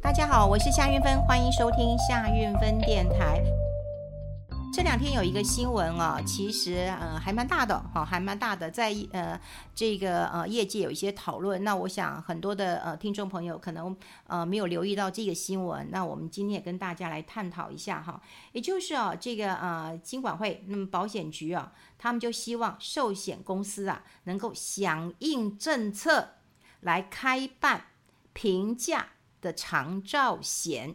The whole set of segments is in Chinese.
大家好，我是夏运芬，欢迎收听夏运芬电台。这两天有一个新闻啊，其实呃还蛮大的哈，还蛮大的，在呃这个呃业界有一些讨论。那我想很多的呃听众朋友可能呃没有留意到这个新闻。那我们今天也跟大家来探讨一下哈，也就是啊这个呃金管会那么保险局啊，他们就希望寿险公司啊能够响应政策来开办平价的长照险。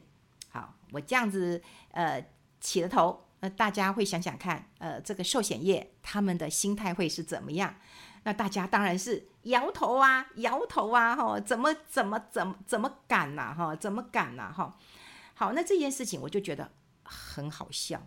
好，我这样子呃起了头。那大家会想想看，呃，这个寿险业他们的心态会是怎么样？那大家当然是摇头啊，摇头啊，哈，怎么怎么怎么怎么敢呐，哈，怎么敢呐，哈。好，那这件事情我就觉得很好笑。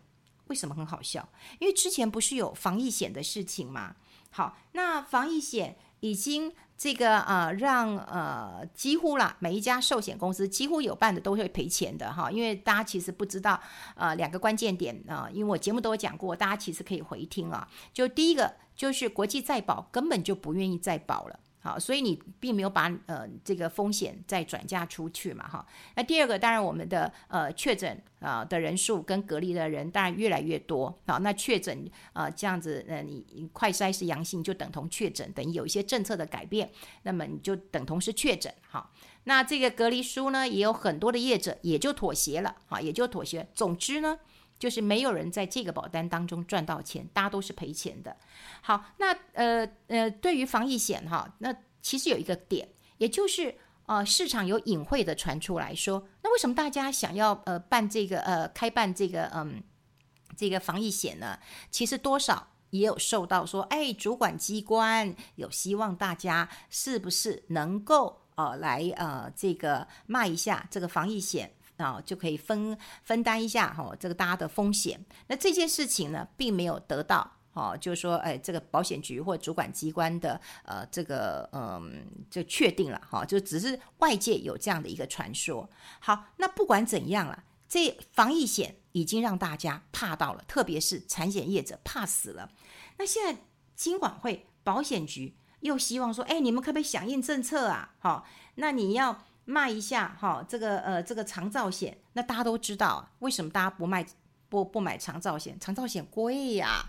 为什么很好笑？因为之前不是有防疫险的事情吗？好，那防疫险已经。这个啊，让呃几乎啦，每一家寿险公司几乎有办的都会赔钱的哈，因为大家其实不知道呃两个关键点啊、因为我节目都有讲过，大家其实可以回听啊。就第一个就是国际再保根本就不愿意再保了。好，所以你并没有把呃这个风险再转嫁出去嘛，哈。那第二个，当然我们的呃确诊啊的人数跟隔离的人当然越来越多。好，那确诊啊这样子，呃你快筛是阳性就等同确诊，等于有一些政策的改变，那么你就等同是确诊。好，那这个隔离书呢，也有很多的业者也就妥协了，哈，也就妥协。总之呢。就是没有人在这个保单当中赚到钱，大家都是赔钱的。好，那呃呃，对于防疫险哈，那其实有一个点，也就是呃市场有隐晦的传出来说，那为什么大家想要呃办这个呃开办这个嗯这个防疫险呢？其实多少也有受到说，哎，主管机关有希望大家是不是能够呃来呃这个卖一下这个防疫险。啊，就可以分分担一下哈、哦，这个大家的风险。那这件事情呢，并没有得到哦，就是说，哎，这个保险局或主管机关的呃，这个嗯，就确定了哈、就只是外界有这样的一个传说。好，那不管怎样了，这防疫险已经让大家怕到了，特别是产险业者怕死了。那现在金管会、保险局又希望说，哎，你们可不可以响应政策啊？好、那你要。卖一下哈，这个呃，这个长照险，那大家都知道，为什么大家不卖不不买长照险？长照险贵呀，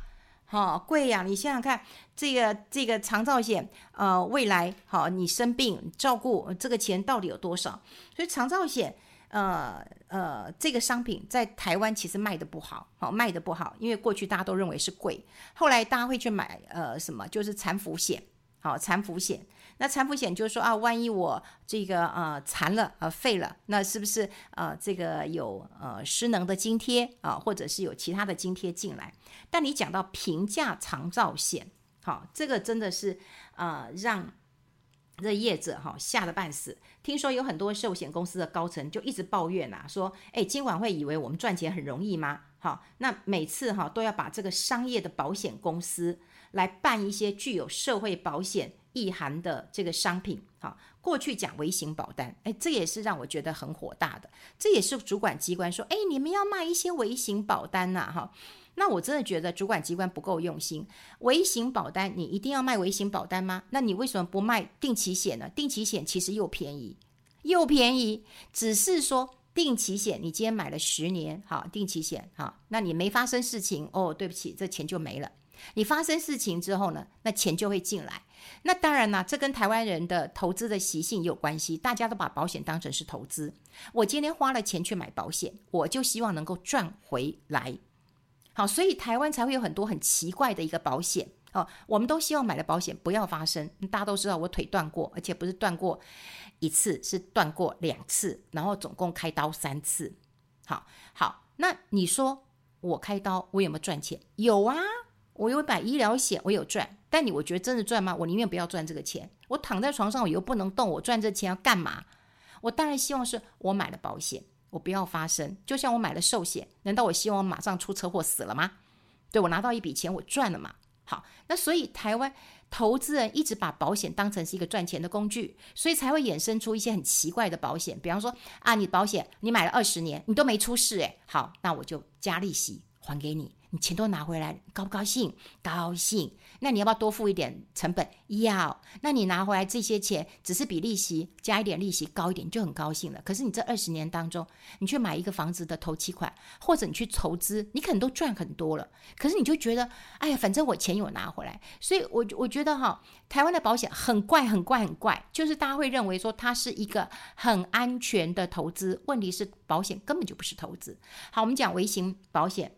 哈，贵呀！你想想看，这个这个长照险，呃，未来好，你生病照顾这个钱到底有多少？所以长照险，呃呃，这个商品在台湾其实卖得不好，好卖得不好，因为过去大家都认为是贵，后来大家会去买呃什么，就是残服险，好残服险。那残扶险就是说啊，万一我这个呃残了呃废了，那是不是呃这个有呃失能的津贴啊，或者是有其他的津贴进来？但你讲到平价长照险，好，这个真的是呃让这业者哈吓得半死。听说有很多寿险公司的高层就一直抱怨呐，说哎，监管会以为我们赚钱很容易吗？好，那每次哈都要把这个商业的保险公司来办一些具有社会保险。意涵的这个商品，哈，过去讲微型保单，哎，这也是让我觉得很火大的。这也是主管机关说，哎，你们要卖一些微型保单呐，哈，那我真的觉得主管机关不够用心。微型保单，你一定要卖微型保单吗？那你为什么不卖定期险呢？定期险其实又便宜，又便宜，只是说定期险，你今天买了十年，好，定期险，好，那你没发生事情，哦，对不起，这钱就没了。你发生事情之后呢，那钱就会进来。那当然啦，这跟台湾人的投资的习性也有关系。大家都把保险当成是投资。我今天花了钱去买保险，我就希望能够赚回来。好，所以台湾才会有很多很奇怪的一个保险。哦，我们都希望买的保险不要发生。大家都知道我腿断过，而且不是断过一次，是断过两次，然后总共开刀三次。好，好，那你说我开刀，我有没有赚钱？有啊。我有买医疗险，我有赚，但你我觉得真的赚吗？我宁愿不要赚这个钱。我躺在床上，我又不能动，我赚这钱要干嘛？我当然希望是我买了保险，我不要发生。就像我买了寿险，难道我希望我马上出车祸死了吗？对，我拿到一笔钱，我赚了嘛。好，那所以台湾投资人一直把保险当成是一个赚钱的工具，所以才会衍生出一些很奇怪的保险。比方说啊，你保险你买了二十年，你都没出事，诶，好，那我就加利息还给你。你钱都拿回来，高不高兴？高兴。那你要不要多付一点成本？要。那你拿回来这些钱，只是比利息加一点利息高一点，就很高兴了。可是你这二十年当中，你去买一个房子的头期款，或者你去投资，你可能都赚很多了。可是你就觉得，哎呀，反正我钱有拿回来。所以我我觉得哈，台湾的保险很怪，很怪，很怪，就是大家会认为说它是一个很安全的投资，问题是保险根本就不是投资。好，我们讲微型保险。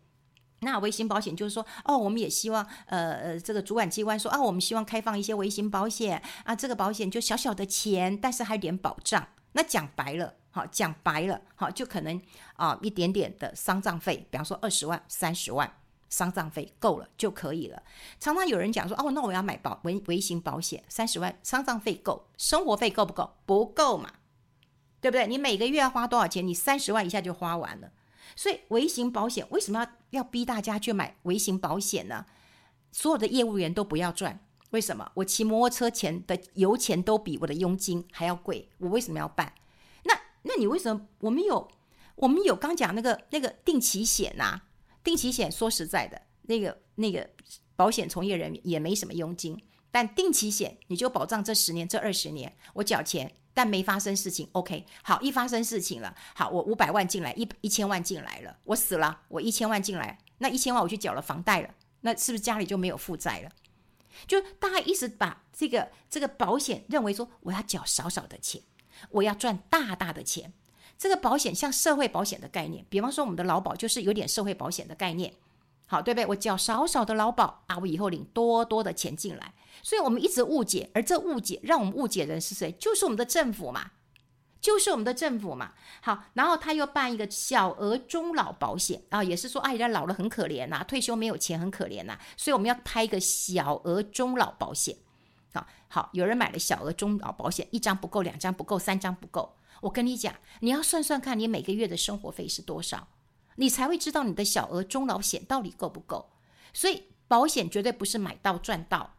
那微型保险就是说，哦，我们也希望，呃呃，这个主管机关说，啊，我们希望开放一些微型保险啊，这个保险就小小的钱，但是还有点保障。那讲白了，好，讲白了，好，就可能啊一点点的丧葬费，比方说二十万、三十万，丧葬费够了就可以了。常常有人讲说，哦，那我要买保微微型保险，三十万，丧葬费够，生活费够不够？不够嘛，对不对？你每个月要花多少钱？你三十万一下就花完了。所以微型保险为什么要要逼大家去买微型保险呢？所有的业务员都不要赚，为什么？我骑摩托车钱的油钱都比我的佣金还要贵，我为什么要办？那那你为什么？我们有我们有刚讲那个那个定期险呐、定期险说实在的，那个那个保险从业人员也没什么佣金，但定期险你就保障这十年这二十年我缴钱。但没发生事情，OK，好，一发生事情了，好，我五百万进来，一一千万进来了，我死了，我一千万进来，那一千万我去缴了房贷了，那是不是家里就没有负债了？就大家一直把这个这个保险认为说，我要缴少少的钱，我要赚大大的钱。这个保险像社会保险的概念，比方说我们的劳保就是有点社会保险的概念。好，对不对？我缴少少的劳保啊，我以后领多多的钱进来，所以我们一直误解，而这误解让我们误解人是谁？就是我们的政府嘛，就是我们的政府嘛。好，然后他又办一个小额终老保险啊，也是说，哎，人家老了很可怜呐，退休没有钱很可怜呐，所以我们要开一个小额终老保险。好，好，有人买了小额终老保险，一张不够，两张不够，三张不够。我跟你讲，你要算算看你每个月的生活费是多少。你才会知道你的小额终老险到底够不够，所以保险绝对不是买到赚到。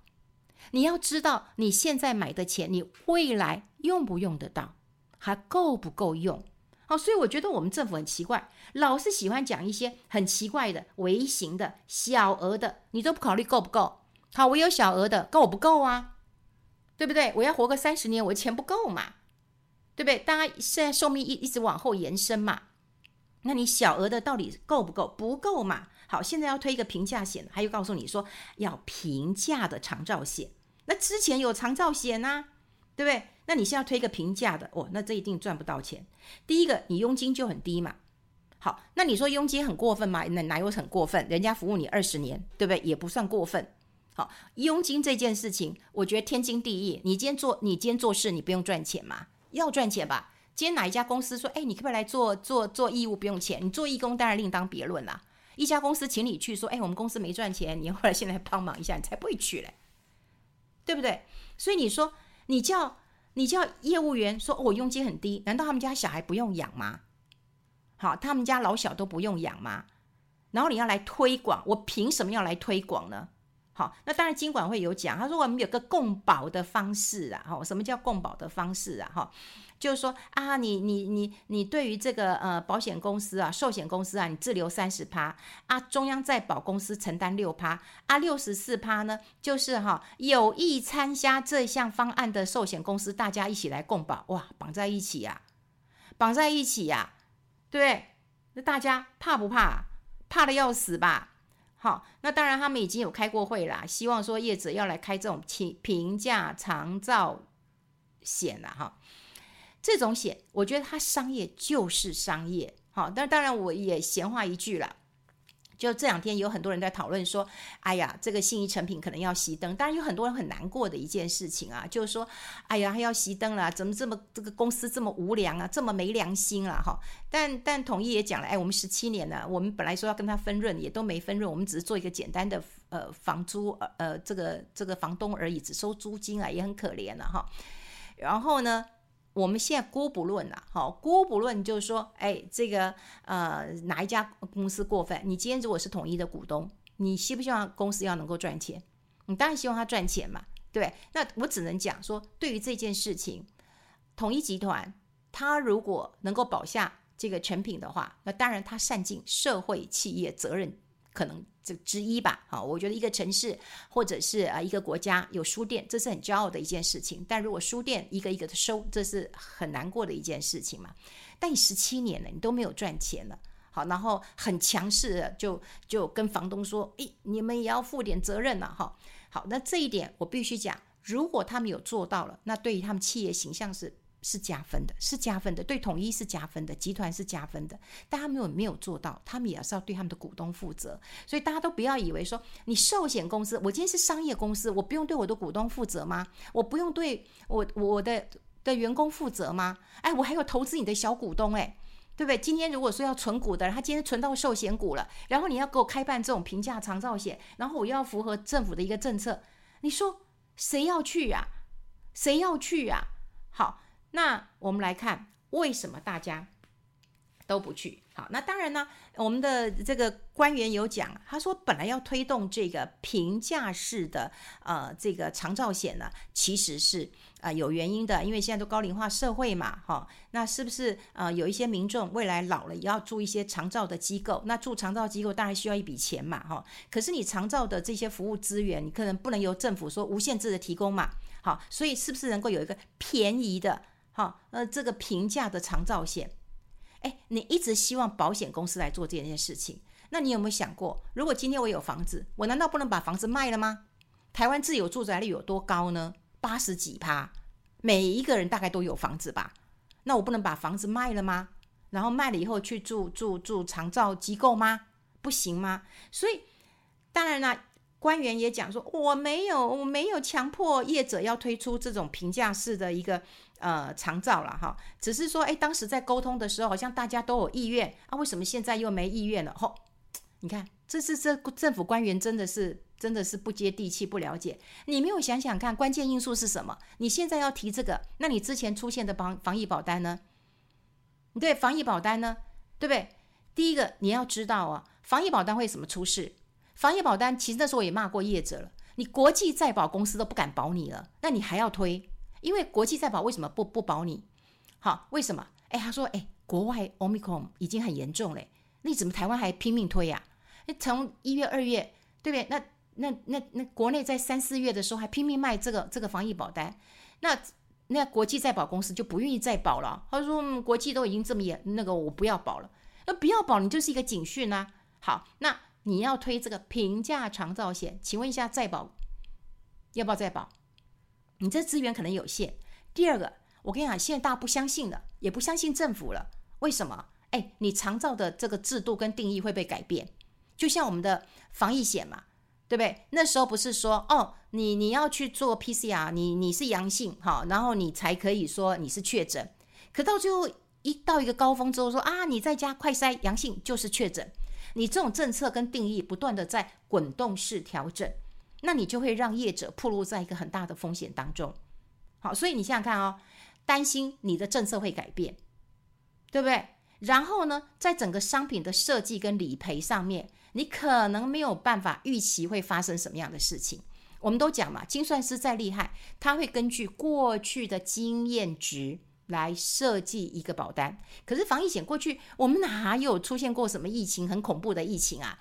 你要知道你现在买的钱，你未来用不用得到，还够不够用？好，所以我觉得我们政府很奇怪，老是喜欢讲一些很奇怪的微型的小额的，你都不考虑够不够？好，我有小额的，够不够啊？对不对？我要活个三十年，我的钱不够嘛？对不对？大家现在寿命一一直往后延伸嘛？那你小额的到底够不够？不够嘛？好，现在要推一个平价险，还有告诉你说要平价的长照险。那之前有长照险啊，对不对？那你现在要推一个平价的，哦，那这一定赚不到钱。第一个，你佣金就很低嘛。好，那你说佣金很过分吗？那哪有很过分？人家服务你二十年，对不对？也不算过分。好，佣金这件事情，我觉得天经地义。你今天做，你今天做事，你不用赚钱吗？要赚钱吧。今天哪一家公司说，哎，你可不可以来做做做义务，不用钱？你做义工当然另当别论啦。一家公司请你去说，哎，我们公司没赚钱，你后来现在帮忙一下，你才不会去嘞，对不对？所以你说，你叫你叫业务员说，我佣金很低，难道他们家小孩不用养吗？好，他们家老小都不用养吗？然后你要来推广，我凭什么要来推广呢？好，那当然金管会有讲，他说我们有个共保的方式啊，哈，什么叫共保的方式啊？哈。就是说啊，你你你你对于这个呃保险公司啊、寿险公司啊，你自留三十趴啊，中央再保公司承担六趴啊，六十四趴呢，就是哈、有意参加这项方案的寿险公司，大家一起来共保，哇，绑在一起呀、啊，绑在一起呀、啊，对，那大家怕不怕？怕得要死吧？好，那当然他们已经有开过会啦，希望说业者要来开这种平平价长照险啦哈。这种险，我觉得它商业就是商业，好，但当然我也闲话一句啦，就这两天有很多人在讨论说，哎呀，这个信义成品可能要熄灯，当然有很多人很难过的一件事情啊，就是说，哎呀，还要熄灯了，怎么这么这个公司这么无良啊，这么没良心啊，哈，但但统一也讲了，哎，我们十七年了，我们本来说要跟他分润，也都没分润，我们只是做一个简单的呃房租，呃这个这个房东而已，只收租金啊，也很可怜了哈，然后呢？我们现在姑不论了，好，姑不论就是说，哎，这个呃哪一家公司过分？你今天如果是统一的股东，你希不希望公司要能够赚钱？你当然希望他赚钱嘛，对。那我只能讲说，对于这件事情，统一集团他如果能够保下这个成品的话，那当然他善尽社会企业责任，可能这之一吧。好，我觉得一个城市或者是啊一个国家有书店，这是很骄傲的一件事情。但如果书店一个一个的收，这是很难过的一件事情嘛。但你十七年了，你都没有赚钱了。好，然后很强势的就就跟房东说：“诶，你们也要负点责任了。”哈，好，那这一点我必须讲，如果他们有做到了，那对于他们企业形象是是加分的，是加分的，对统一是加分的，集团是加分的。但他们有没有做到，他们也是要对他们的股东负责。所以大家都不要以为说，你寿险公司，我今天是商业公司，我不用对我的股东负责吗？我不用对我我的的员工负责吗？哎，我还有投资你的小股东，哎。对不对？今天如果说要存股的，他今天存到寿险股了，然后你要给我开办这种平价长照险，然后我要符合政府的一个政策，你说谁要去呀？谁要去呀？好，那我们来看为什么大家都不去。好，那当然呢，我们的这个官员有讲，他说本来要推动这个平价式的呃这个长照险呢，其实是啊、呃、有原因的，因为现在都高龄化社会嘛，哈、那是不是呃有一些民众未来老了也要住一些长照的机构？那住长照机构当然需要一笔钱嘛，哈、可是你长照的这些服务资源，你可能不能由政府说无限制的提供嘛，好、所以是不是能够有一个便宜的，哈、哦，呃这个平价的长照险？哎，你一直希望保险公司来做这件事情，那你有没有想过，如果今天我有房子，我难道不能把房子卖了吗？台湾自有住宅率有多高呢？八十几趴，每一个人大概都有房子吧？那我不能把房子卖了吗？然后卖了以后去住住住长照机构吗？不行吗？所以当然啦。官员也讲说，我没有，我没有强迫业者要推出这种评价式的一个呃长照了哈，只是说，哎，当时在沟通的时候，好像大家都有意愿啊，为什么现在又没意愿了？吼，你看，这是这政府官员真的是真的是不接地气，不了解。你没有想想看，关键因素是什么？你现在要提这个，那你之前出现的防防疫保单呢？你对，防疫保单呢？对不对？第一个你要知道啊，防疫保单会什么出事？防疫保单其实那时候也骂过业者了，你国际再保公司都不敢保你了，那你还要推？因为国际再保为什么不不保你？好，为什么？哎，他说，哎，国外 Omicron 已经很严重嘞，那你怎么台湾还拼命推呀？从一月、二月，对不对？那那那那国内在三四月的时候还拼命卖这个这个防疫保单，那那国际再保公司就不愿意再保了。他说，嗯，国际都已经这么严，那个我不要保了。那不要保，你就是一个警讯啊。好，那。你要推这个平价长照险，请问一下再保要不要再保？你这资源可能有限。第二个，我跟你讲，现在大家不相信了，也不相信政府了。为什么？哎，你长照的这个制度跟定义会被改变，就像我们的防疫险嘛，对不对？那时候不是说哦，你你要去做 PCR，你你是阳性哈，然后你才可以说你是确诊。可到最后一到一个高峰之后说啊，你在家快筛阳性就是确诊。你这种政策跟定义不断的在滚动式调整，那你就会让业者暴露在一个很大的风险当中。好，所以你想想看哦，担心你的政策会改变，对不对？然后呢，在整个商品的设计跟理赔上面，你可能没有办法预期会发生什么样的事情。我们都讲嘛，精算师再厉害，他会根据过去的经验值。来设计一个保单，可是防疫险过去我们哪有出现过什么疫情很恐怖的疫情啊？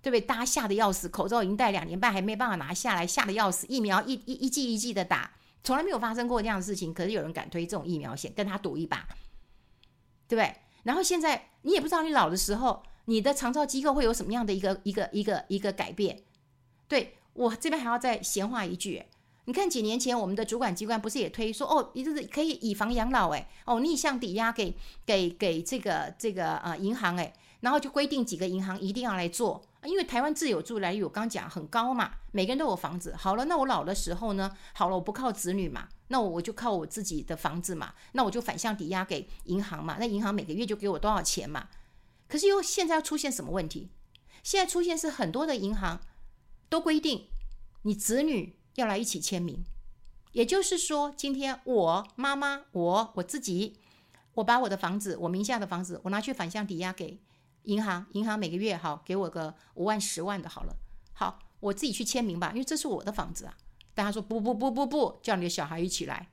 对不对？大家吓得要死，口罩已经戴两年半还没办法拿下来，吓得要死。疫苗一一一剂一剂的打，从来没有发生过这样的事情。可是有人敢推这种疫苗险，跟他赌一把，对不对？然后现在你也不知道你老的时候，你的长照机构会有什么样的一个一个一个一个改变。对，我这边还要再闲话一句。你看几年前我们的主管机关不是也推说哦，你就是可以以房养老哎，哦逆向抵押给给给这个这个呃银行哎，然后就规定几个银行一定要来做，因为台湾自有住宅率我刚讲很高嘛，每个人都有房子。好了，那我老的时候呢，好了，我不靠子女嘛，那我我就靠我自己的房子嘛，那我就反向抵押给银行嘛，那银行每个月就给我多少钱嘛？可是又现在要出现什么问题？现在出现是很多的银行都规定你子女。要来一起签名，也就是说，今天我妈妈、我我自己，我把我的房子，我名下的房子，我拿去反向抵押给银行，银行每个月好给我个五万、十万的，好了，好，我自己去签名吧，因为这是我的房子啊。但他说不不不不不，叫你的小孩一起来，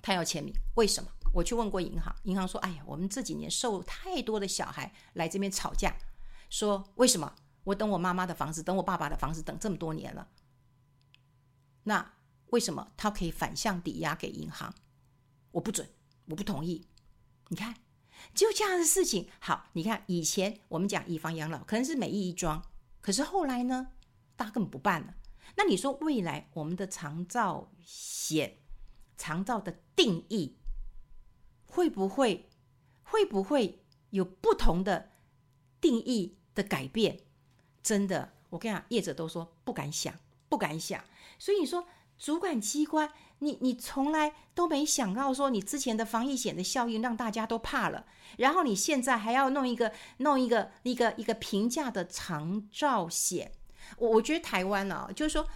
他要签名，为什么？我去问过银行，银行说，哎呀，我们这几年受太多的小孩来这边吵架，说为什么？我等我妈妈的房子，等我爸爸的房子，等这么多年了。那为什么他可以反向抵押给银行？我不准，我不同意。你看，就这样的事情。好，你看以前我们讲以房养老，可能是每亿一桩，可是后来呢，大家根本不办了。那你说未来我们的长照险、长照的定义会不会会不会有不同的定义的改变？真的，我跟你讲，业者都说不敢想，不敢想。所以你说主管机关，你你从来都没想到说你之前的防疫险的效应让大家都怕了，然后你现在还要弄一个弄一个一个一个平价的长照险。我我觉得台湾啊，就是说，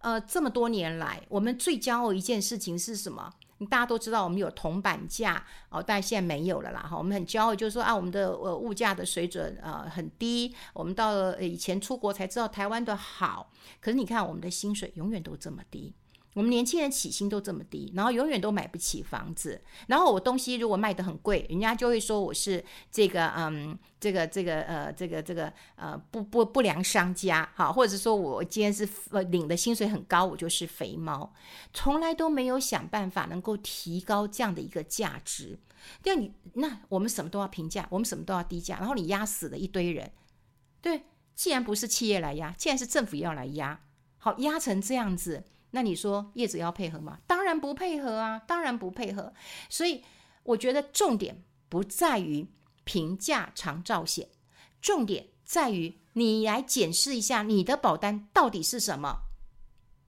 呃，这么多年来，我们最骄傲一件事情是什么？大家都知道，我们有铜板价哦，但现在没有了啦。哈，我们很骄傲，就是说啊，我们的呃物价的水准呃很低。我们到了以前出国才知道台湾的好，可是你看我们的薪水永远都这么低。我们年轻人起薪都这么低，然后永远都买不起房子。然后我东西如果卖得很贵，人家就会说我是这个嗯，这个这个呃，这个这个呃不不不良商家，好，或者说我今天是呃领的薪水很高，我就是肥猫，从来都没有想办法能够提高这样的一个价值。对，你那我们什么都要平价，我们什么都要低价，然后你压死了一堆人。对，既然不是企业来压，既然是政府要来压，好，压成这样子。那你说业者要配合吗？当然不配合啊，当然不配合。所以我觉得重点不在于平价长照险，重点在于你来检视一下你的保单到底是什么。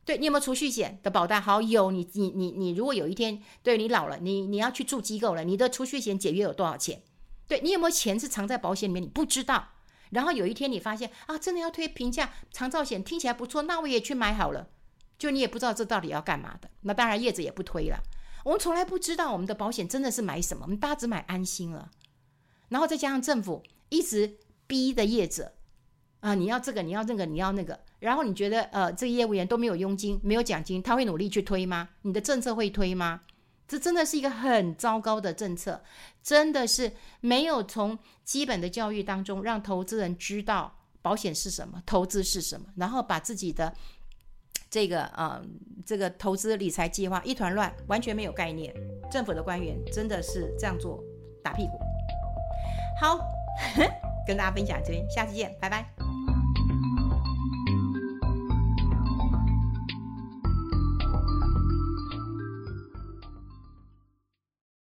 对，你有没有储蓄险的保单？好，有。你你你你，如果有一天对你老了，你你要去住机构了，你的储蓄险解约有多少钱？对，你有没有钱是藏在保险里面？你不知道。然后有一天你发现啊，真的要推平价长照险，听起来不错，那我也去买好了。就你也不知道这到底要干嘛的，那当然业者也不推了。我们从来不知道我们的保险真的是买什么，我们大家只买安心了。然后再加上政府一直逼的业者啊，你要这个，你要那个，你要那个。然后你觉得呃，这个业务员都没有佣金，没有奖金，他会努力去推吗？你的政策会推吗？这真的是一个很糟糕的政策，真的是没有从基本的教育当中让投资人知道保险是什么，投资是什么，然后把自己的。这个呃，这个投资理财计划一团乱，完全没有概念。政府的官员真的是这样做打屁股。好，跟大家分享这边，下期见，拜拜。